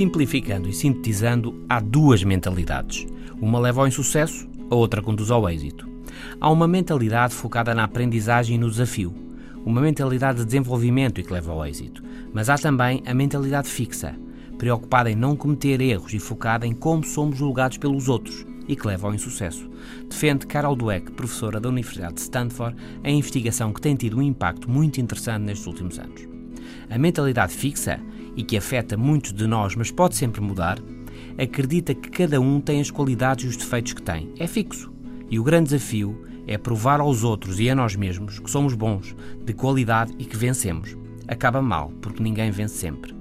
Simplificando e sintetizando, há duas mentalidades. Uma leva ao insucesso, a outra conduz ao êxito. Há uma mentalidade focada na aprendizagem e no desafio, uma mentalidade de desenvolvimento e que leva ao êxito. Mas há também a mentalidade fixa, preocupada em não cometer erros e focada em como somos julgados pelos outros e que leva ao insucesso. Defende Carol Dweck, professora da Universidade de Stanford, a investigação que tem tido um impacto muito interessante nestes últimos anos. A mentalidade fixa, e que afeta muitos de nós, mas pode sempre mudar, acredita que cada um tem as qualidades e os defeitos que tem. É fixo. E o grande desafio é provar aos outros e a nós mesmos que somos bons, de qualidade e que vencemos. Acaba mal, porque ninguém vence sempre.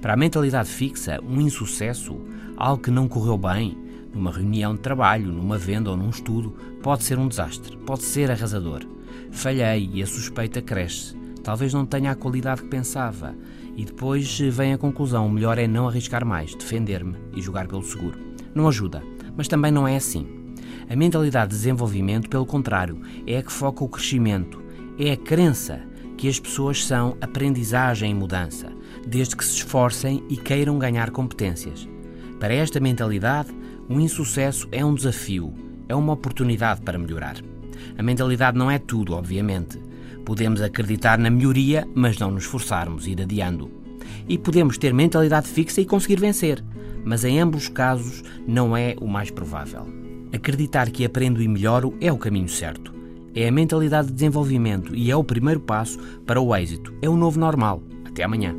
Para a mentalidade fixa, um insucesso, algo que não correu bem, numa reunião de trabalho, numa venda ou num estudo, pode ser um desastre, pode ser arrasador. Falhei e a suspeita cresce. Talvez não tenha a qualidade que pensava. E depois vem a conclusão: o melhor é não arriscar mais, defender-me e jogar pelo seguro. Não ajuda, mas também não é assim. A mentalidade de desenvolvimento, pelo contrário, é a que foca o crescimento, é a crença que as pessoas são aprendizagem e mudança, desde que se esforcem e queiram ganhar competências. Para esta mentalidade, um insucesso é um desafio, é uma oportunidade para melhorar. A mentalidade não é tudo, obviamente. Podemos acreditar na melhoria, mas não nos esforçarmos, ir adiando. E podemos ter mentalidade fixa e conseguir vencer, mas em ambos os casos não é o mais provável. Acreditar que aprendo e melhoro é o caminho certo. É a mentalidade de desenvolvimento e é o primeiro passo para o êxito. É o novo normal. Até amanhã.